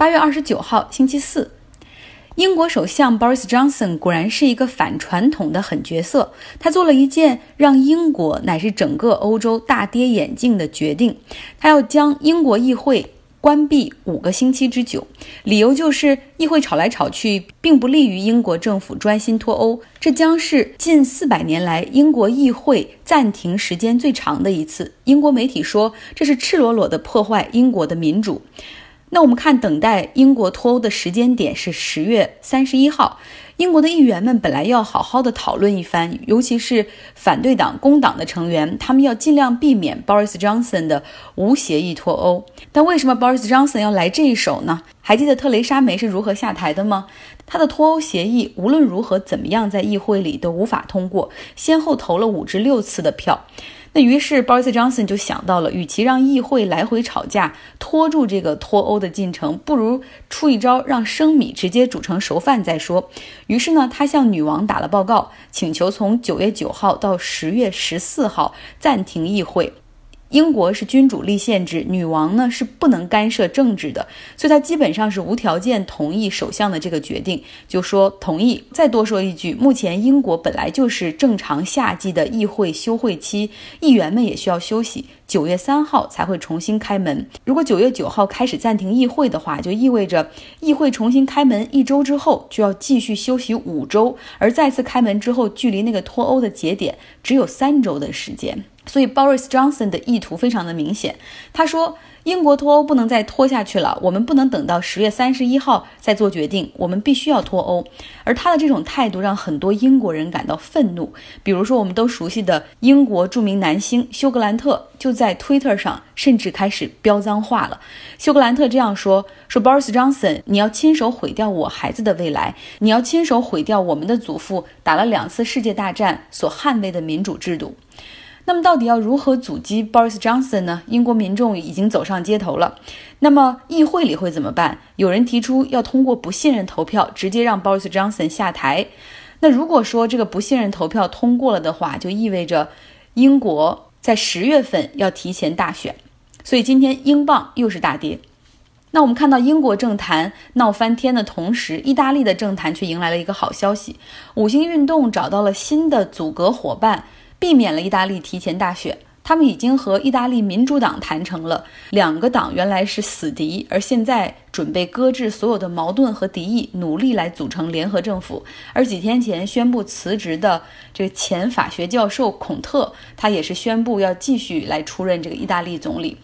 八月二十九号，星期四，英国首相 Boris Johnson 果然是一个反传统的狠角色。他做了一件让英国乃至整个欧洲大跌眼镜的决定，他要将英国议会关闭五个星期之久，理由就是议会吵来吵去，并不利于英国政府专心脱欧。这将是近四百年来英国议会暂停时间最长的一次。英国媒体说，这是赤裸裸的破坏英国的民主。那我们看，等待英国脱欧的时间点是十月三十一号。英国的议员们本来要好好的讨论一番，尤其是反对党工党的成员，他们要尽量避免 Boris Johnson 的无协议脱欧。但为什么 Boris Johnson 要来这一手呢？还记得特蕾莎梅是如何下台的吗？他的脱欧协议无论如何怎么样，在议会里都无法通过，先后投了五至六次的票。那于是，Boris Johnson 就想到了，与其让议会来回吵架，拖住这个脱欧的进程，不如出一招，让生米直接煮成熟饭再说。于是呢，他向女王打了报告，请求从九月九号到十月十四号暂停议会。英国是君主立宪制，女王呢是不能干涉政治的，所以她基本上是无条件同意首相的这个决定，就说同意。再多说一句，目前英国本来就是正常夏季的议会休会期，议员们也需要休息，九月三号才会重新开门。如果九月九号开始暂停议会的话，就意味着议会重新开门一周之后就要继续休息五周，而再次开门之后，距离那个脱欧的节点只有三周的时间。所以，Boris Johnson 的意图非常的明显。他说，英国脱欧不能再拖下去了，我们不能等到十月三十一号再做决定，我们必须要脱欧。而他的这种态度让很多英国人感到愤怒。比如说，我们都熟悉的英国著名男星休格兰特就在 Twitter 上甚至开始飙脏话了。休格兰特这样说：“说 Boris Johnson，你要亲手毁掉我孩子的未来，你要亲手毁掉我们的祖父打了两次世界大战所捍卫的民主制度。”那么到底要如何阻击 Boris Johnson 呢？英国民众已经走上街头了。那么议会里会怎么办？有人提出要通过不信任投票，直接让 Boris Johnson 下台。那如果说这个不信任投票通过了的话，就意味着英国在十月份要提前大选。所以今天英镑又是大跌。那我们看到英国政坛闹翻天的同时，意大利的政坛却迎来了一个好消息：五星运动找到了新的阻隔伙伴。避免了意大利提前大选，他们已经和意大利民主党谈成了，两个党原来是死敌，而现在准备搁置所有的矛盾和敌意，努力来组成联合政府。而几天前宣布辞职的这个前法学教授孔特，他也是宣布要继续来出任这个意大利总理。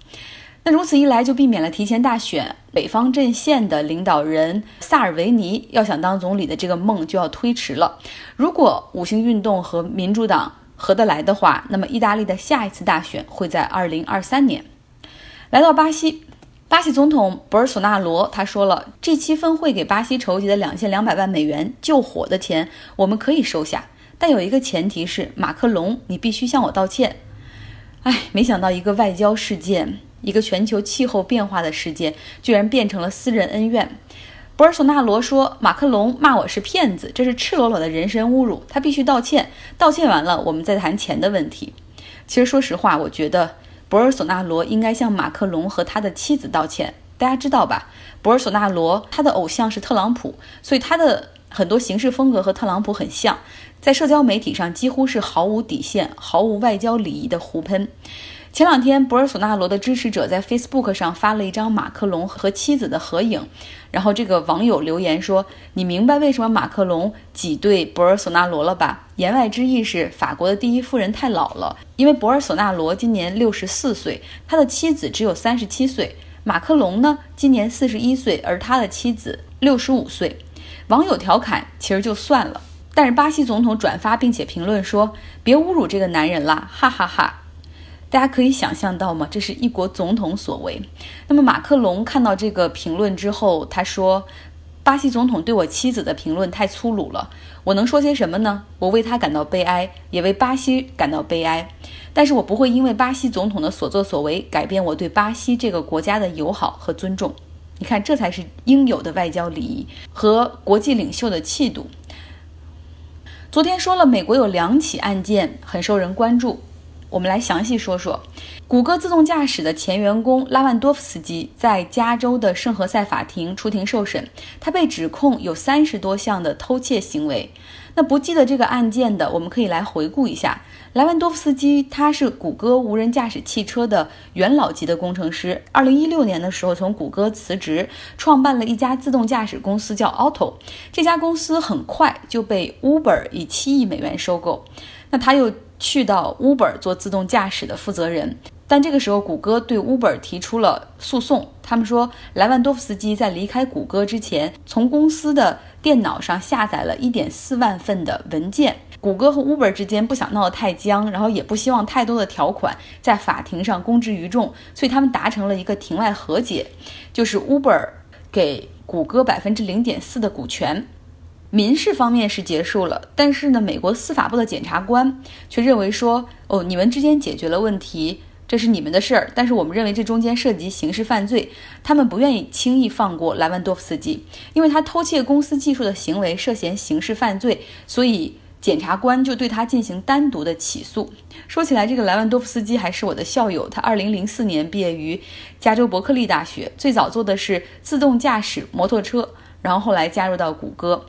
那如此一来，就避免了提前大选，北方阵线的领导人萨尔维尼要想当总理的这个梦就要推迟了。如果五星运动和民主党，合得来的话，那么意大利的下一次大选会在二零二三年。来到巴西，巴西总统博尔索纳罗他说了，这期峰会给巴西筹集的两千两百万美元救火的钱，我们可以收下，但有一个前提是马克龙，你必须向我道歉。哎，没想到一个外交事件，一个全球气候变化的事件，居然变成了私人恩怨。博尔索纳罗说：“马克龙骂我是骗子，这是赤裸裸的人身侮辱，他必须道歉。道歉完了，我们再谈钱的问题。”其实，说实话，我觉得博尔索纳罗应该向马克龙和他的妻子道歉。大家知道吧？博尔索纳罗他的偶像是特朗普，所以他的很多行事风格和特朗普很像，在社交媒体上几乎是毫无底线、毫无外交礼仪的胡喷。前两天，博尔索纳罗的支持者在 Facebook 上发了一张马克龙和妻子的合影，然后这个网友留言说：“你明白为什么马克龙挤兑博尔索纳罗了吧？”言外之意是法国的第一夫人太老了，因为博尔索纳罗今年六十四岁，他的妻子只有三十七岁。马克龙呢，今年四十一岁，而他的妻子六十五岁。网友调侃其实就算了，但是巴西总统转发并且评论说：“别侮辱这个男人啦，哈哈哈。”大家可以想象到吗？这是一国总统所为。那么马克龙看到这个评论之后，他说：“巴西总统对我妻子的评论太粗鲁了，我能说些什么呢？我为他感到悲哀，也为巴西感到悲哀。但是我不会因为巴西总统的所作所为改变我对巴西这个国家的友好和尊重。你看，这才是应有的外交礼仪和国际领袖的气度。”昨天说了，美国有两起案件很受人关注。我们来详细说说，谷歌自动驾驶的前员工拉万多夫斯基在加州的圣何塞法庭出庭受审，他被指控有三十多项的偷窃行为。那不记得这个案件的，我们可以来回顾一下。莱万多夫斯基他是谷歌无人驾驶汽车的元老级的工程师。二零一六年的时候，从谷歌辞职，创办了一家自动驾驶公司，叫 Auto。这家公司很快就被 Uber 以七亿美元收购。那他又去到 Uber 做自动驾驶的负责人。但这个时候，谷歌对 Uber 提出了诉讼。他们说，莱万多夫斯基在离开谷歌之前，从公司的电脑上下载了一点四万份的文件。谷歌和 Uber 之间不想闹得太僵，然后也不希望太多的条款在法庭上公之于众，所以他们达成了一个庭外和解，就是 Uber 给谷歌百分之零点四的股权。民事方面是结束了，但是呢，美国司法部的检察官却认为说，哦，你们之间解决了问题。这是你们的事儿，但是我们认为这中间涉及刑事犯罪，他们不愿意轻易放过莱万多夫斯基，因为他偷窃公司技术的行为涉嫌刑事犯罪，所以检察官就对他进行单独的起诉。说起来，这个莱万多夫斯基还是我的校友，他2004年毕业于加州伯克利大学，最早做的是自动驾驶摩托车，然后后来加入到谷歌。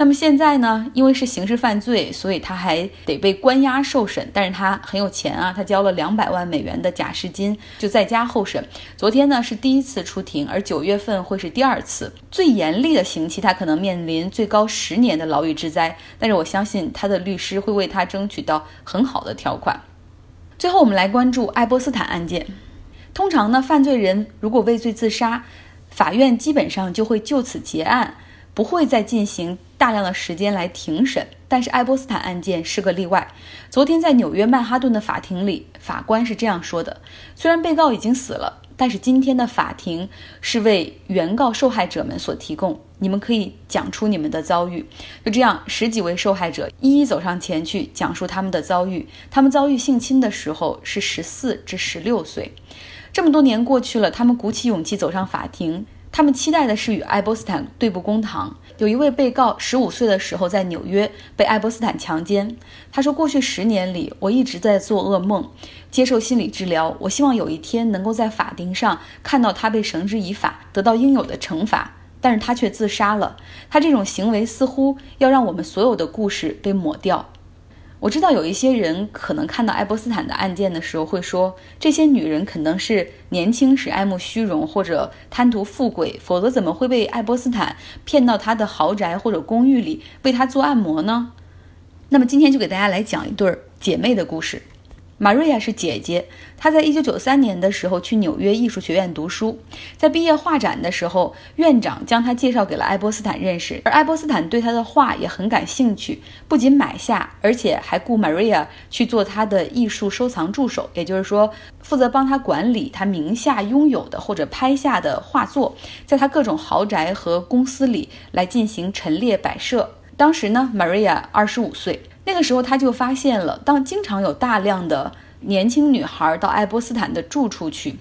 那么现在呢？因为是刑事犯罪，所以他还得被关押受审。但是他很有钱啊，他交了两百万美元的假释金，就在家候审。昨天呢是第一次出庭，而九月份会是第二次。最严厉的刑期，他可能面临最高十年的牢狱之灾。但是我相信他的律师会为他争取到很好的条款。最后，我们来关注爱波斯坦案件。通常呢，犯罪人如果畏罪自杀，法院基本上就会就此结案。不会再进行大量的时间来庭审，但是爱波斯坦案件是个例外。昨天在纽约曼哈顿的法庭里，法官是这样说的：虽然被告已经死了，但是今天的法庭是为原告受害者们所提供，你们可以讲出你们的遭遇。就这样，十几位受害者一一走上前去讲述他们的遭遇。他们遭遇性侵的时候是十四至十六岁，这么多年过去了，他们鼓起勇气走上法庭。他们期待的是与爱波斯坦对簿公堂。有一位被告十五岁的时候在纽约被爱波斯坦强奸。他说：“过去十年里，我一直在做噩梦，接受心理治疗。我希望有一天能够在法庭上看到他被绳之以法，得到应有的惩罚。但是他却自杀了。他这种行为似乎要让我们所有的故事被抹掉。”我知道有一些人可能看到爱泼斯坦的案件的时候会说，这些女人可能是年轻时爱慕虚荣或者贪图富贵，否则怎么会被爱泼斯坦骗到他的豪宅或者公寓里为他做按摩呢？那么今天就给大家来讲一对姐妹的故事。玛瑞亚是姐姐，她在一九九三年的时候去纽约艺术学院读书，在毕业画展的时候，院长将她介绍给了爱波斯坦认识，而爱波斯坦对她的画也很感兴趣，不仅买下，而且还雇玛瑞亚去做他的艺术收藏助手，也就是说，负责帮他管理他名下拥有的或者拍下的画作，在他各种豪宅和公司里来进行陈列摆设。当时呢，玛瑞亚二十五岁。那个时候他就发现了，当经常有大量的年轻女孩到爱波斯坦的住处去，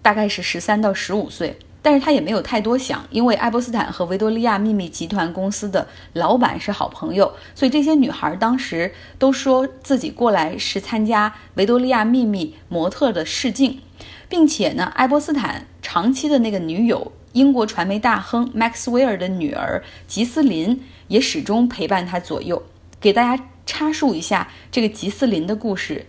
大概是十三到十五岁，但是他也没有太多想，因为爱波斯坦和维多利亚秘密集团公司的老板是好朋友，所以这些女孩当时都说自己过来是参加维多利亚秘密模特的试镜，并且呢，爱波斯坦长期的那个女友英国传媒大亨 Max 威尔的女儿吉斯林也始终陪伴他左右，给大家。插述一下这个吉斯林的故事。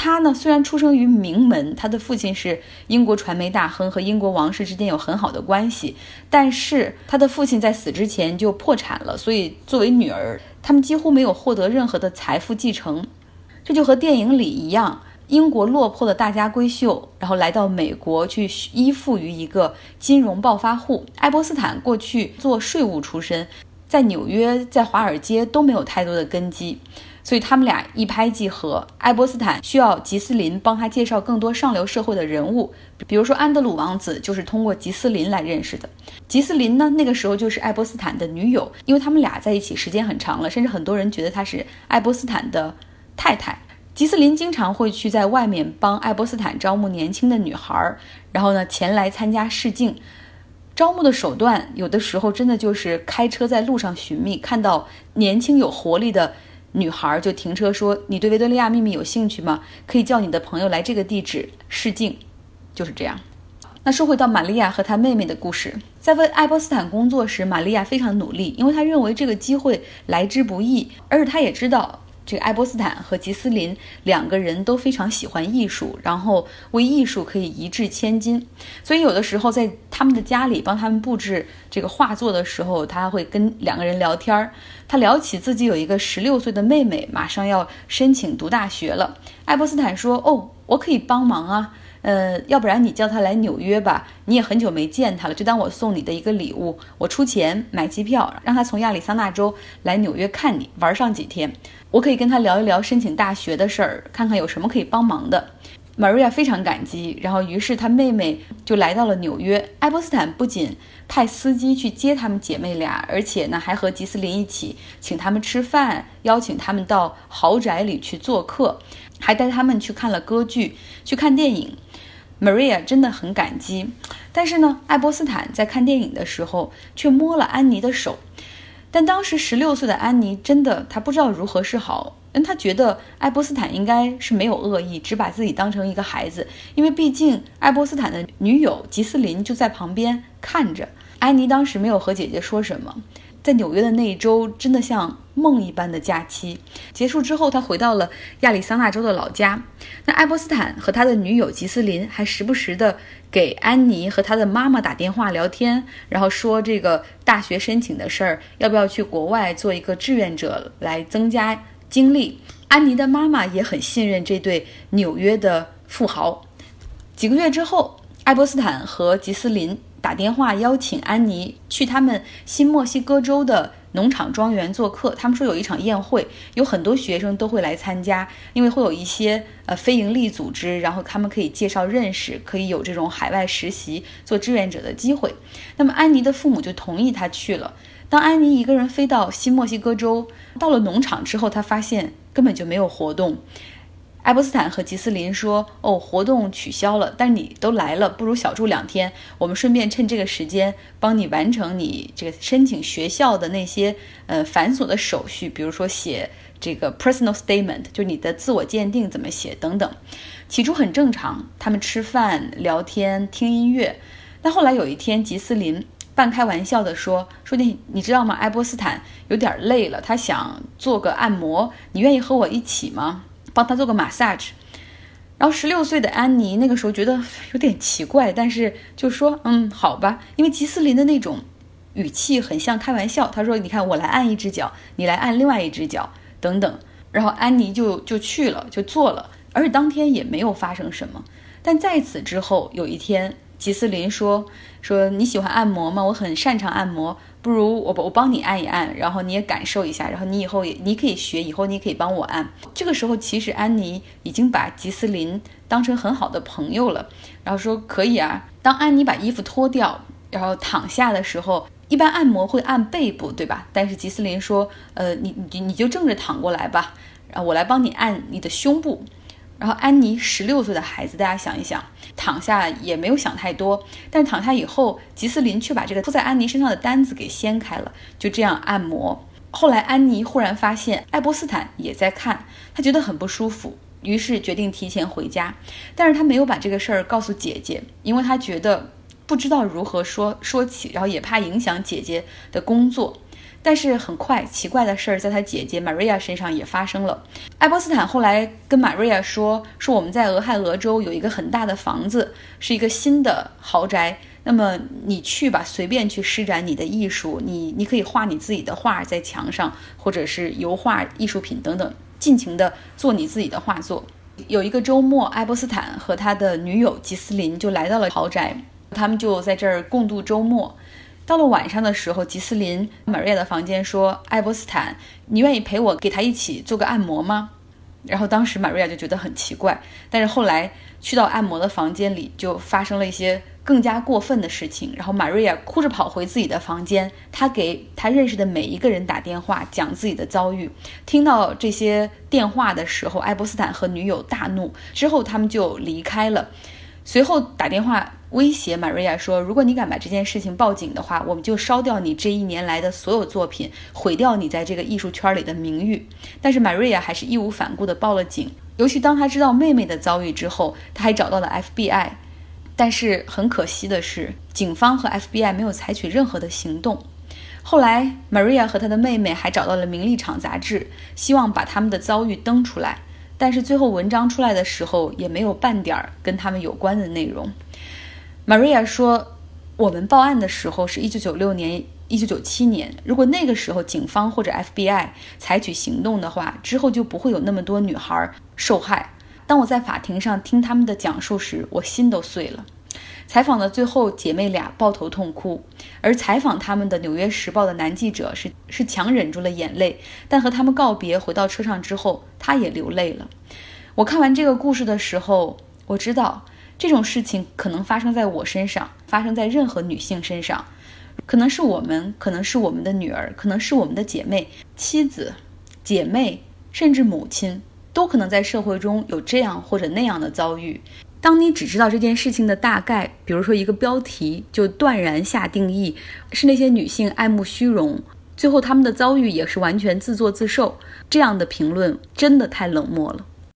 他呢，虽然出生于名门，他的父亲是英国传媒大亨，和英国王室之间有很好的关系，但是他的父亲在死之前就破产了，所以作为女儿，他们几乎没有获得任何的财富继承。这就和电影里一样，英国落魄的大家闺秀，然后来到美国去依附于一个金融暴发户。爱波斯坦过去做税务出身。在纽约，在华尔街都没有太多的根基，所以他们俩一拍即合。爱波斯坦需要吉斯林帮他介绍更多上流社会的人物，比如说安德鲁王子就是通过吉斯林来认识的。吉斯林呢，那个时候就是爱波斯坦的女友，因为他们俩在一起时间很长了，甚至很多人觉得她是爱波斯坦的太太。吉斯林经常会去在外面帮爱波斯坦招募年轻的女孩儿，然后呢前来参加试镜。招募的手段有的时候真的就是开车在路上寻觅，看到年轻有活力的女孩就停车说：“你对维多利亚秘密有兴趣吗？可以叫你的朋友来这个地址试镜。”就是这样。那说回到玛利亚和她妹妹的故事，在为爱波斯坦工作时，玛利亚非常努力，因为她认为这个机会来之不易，而且她也知道。这个爱波斯坦和吉斯林两个人都非常喜欢艺术，然后为艺术可以一掷千金，所以有的时候在他们的家里帮他们布置这个画作的时候，他会跟两个人聊天儿。他聊起自己有一个十六岁的妹妹，马上要申请读大学了。爱波斯坦说：“哦，我可以帮忙啊。”呃，要不然你叫他来纽约吧，你也很久没见他了，就当我送你的一个礼物，我出钱买机票，让他从亚利桑那州来纽约看你玩上几天，我可以跟他聊一聊申请大学的事儿，看看有什么可以帮忙的。Maria 非常感激，然后于是她妹妹就来到了纽约。爱泼斯坦不仅派司机去接她们姐妹俩，而且呢还和吉斯林一起请他们吃饭，邀请他们到豪宅里去做客，还带他们去看了歌剧，去看电影。Maria 真的很感激，但是呢，爱波斯坦在看电影的时候却摸了安妮的手。但当时十六岁的安妮真的，她不知道如何是好，因为她觉得爱波斯坦应该是没有恶意，只把自己当成一个孩子。因为毕竟爱波斯坦的女友吉斯林就在旁边看着。安妮当时没有和姐姐说什么。在纽约的那一周真的像梦一般的假期结束之后，他回到了亚利桑那州的老家。那爱波斯坦和他的女友吉斯林还时不时的给安妮和他的妈妈打电话聊天，然后说这个大学申请的事儿，要不要去国外做一个志愿者来增加经历。安妮的妈妈也很信任这对纽约的富豪。几个月之后，爱波斯坦和吉斯林。打电话邀请安妮去他们新墨西哥州的农场庄园做客。他们说有一场宴会，有很多学生都会来参加，因为会有一些呃非营利组织，然后他们可以介绍认识，可以有这种海外实习做志愿者的机会。那么安妮的父母就同意她去了。当安妮一个人飞到新墨西哥州，到了农场之后，她发现根本就没有活动。爱波斯坦和吉斯林说：“哦，活动取消了，但你都来了，不如小住两天。我们顺便趁这个时间帮你完成你这个申请学校的那些呃繁琐的手续，比如说写这个 personal statement，就你的自我鉴定怎么写等等。起初很正常，他们吃饭、聊天、听音乐。但后来有一天，吉斯林半开玩笑地说：说你你知道吗？爱波斯坦有点累了，他想做个按摩，你愿意和我一起吗？”帮他做个 massage，然后十六岁的安妮那个时候觉得有点奇怪，但是就说嗯好吧，因为吉斯林的那种语气很像开玩笑。他说你看我来按一只脚，你来按另外一只脚等等，然后安妮就就去了就做了，而且当天也没有发生什么。但在此之后有一天，吉斯林说说你喜欢按摩吗？我很擅长按摩。不如我我帮你按一按，然后你也感受一下，然后你以后也你可以学，以后你也可以帮我按。这个时候，其实安妮已经把吉斯林当成很好的朋友了，然后说可以啊。当安妮把衣服脱掉，然后躺下的时候，一般按摩会按背部，对吧？但是吉斯林说，呃，你你你就正着躺过来吧，然后我来帮你按你的胸部。然后安妮十六岁的孩子，大家想一想，躺下也没有想太多。但躺下以后，吉斯林却把这个铺在安妮身上的单子给掀开了，就这样按摩。后来安妮忽然发现爱波斯坦也在看，她觉得很不舒服，于是决定提前回家。但是她没有把这个事儿告诉姐姐，因为她觉得不知道如何说说起，然后也怕影响姐姐的工作。但是很快，奇怪的事儿在他姐姐 Maria 身上也发生了。爱波斯坦后来跟 Maria 说：“说我们在俄亥俄州有一个很大的房子，是一个新的豪宅。那么你去吧，随便去施展你的艺术，你你可以画你自己的画在墙上，或者是油画艺术品等等，尽情的做你自己的画作。”有一个周末，爱波斯坦和他的女友吉斯林就来到了豪宅，他们就在这儿共度周末。到了晚上的时候，吉斯林玛瑞亚的房间说：“爱波斯坦，你愿意陪我给他一起做个按摩吗？”然后当时玛瑞亚就觉得很奇怪，但是后来去到按摩的房间里，就发生了一些更加过分的事情。然后玛瑞亚哭着跑回自己的房间，他给他认识的每一个人打电话，讲自己的遭遇。听到这些电话的时候，爱波斯坦和女友大怒，之后他们就离开了。随后打电话威胁 Maria 说：“如果你敢把这件事情报警的话，我们就烧掉你这一年来的所有作品，毁掉你在这个艺术圈里的名誉。”但是 Maria 还是义无反顾地报了警。尤其当他知道妹妹的遭遇之后，他还找到了 FBI。但是很可惜的是，警方和 FBI 没有采取任何的行动。后来，Maria 和她的妹妹还找到了《名利场》杂志，希望把他们的遭遇登出来。但是最后文章出来的时候，也没有半点儿跟他们有关的内容。Maria 说：“我们报案的时候是一九九六年、一九九七年。如果那个时候警方或者 FBI 采取行动的话，之后就不会有那么多女孩受害。”当我在法庭上听他们的讲述时，我心都碎了。采访的最后，姐妹俩抱头痛哭，而采访他们的《纽约时报》的男记者是是强忍住了眼泪，但和他们告别，回到车上之后，他也流泪了。我看完这个故事的时候，我知道。这种事情可能发生在我身上，发生在任何女性身上，可能是我们，可能是我们的女儿，可能是我们的姐妹、妻子、姐妹，甚至母亲，都可能在社会中有这样或者那样的遭遇。当你只知道这件事情的大概，比如说一个标题，就断然下定义是那些女性爱慕虚荣，最后她们的遭遇也是完全自作自受，这样的评论真的太冷漠了。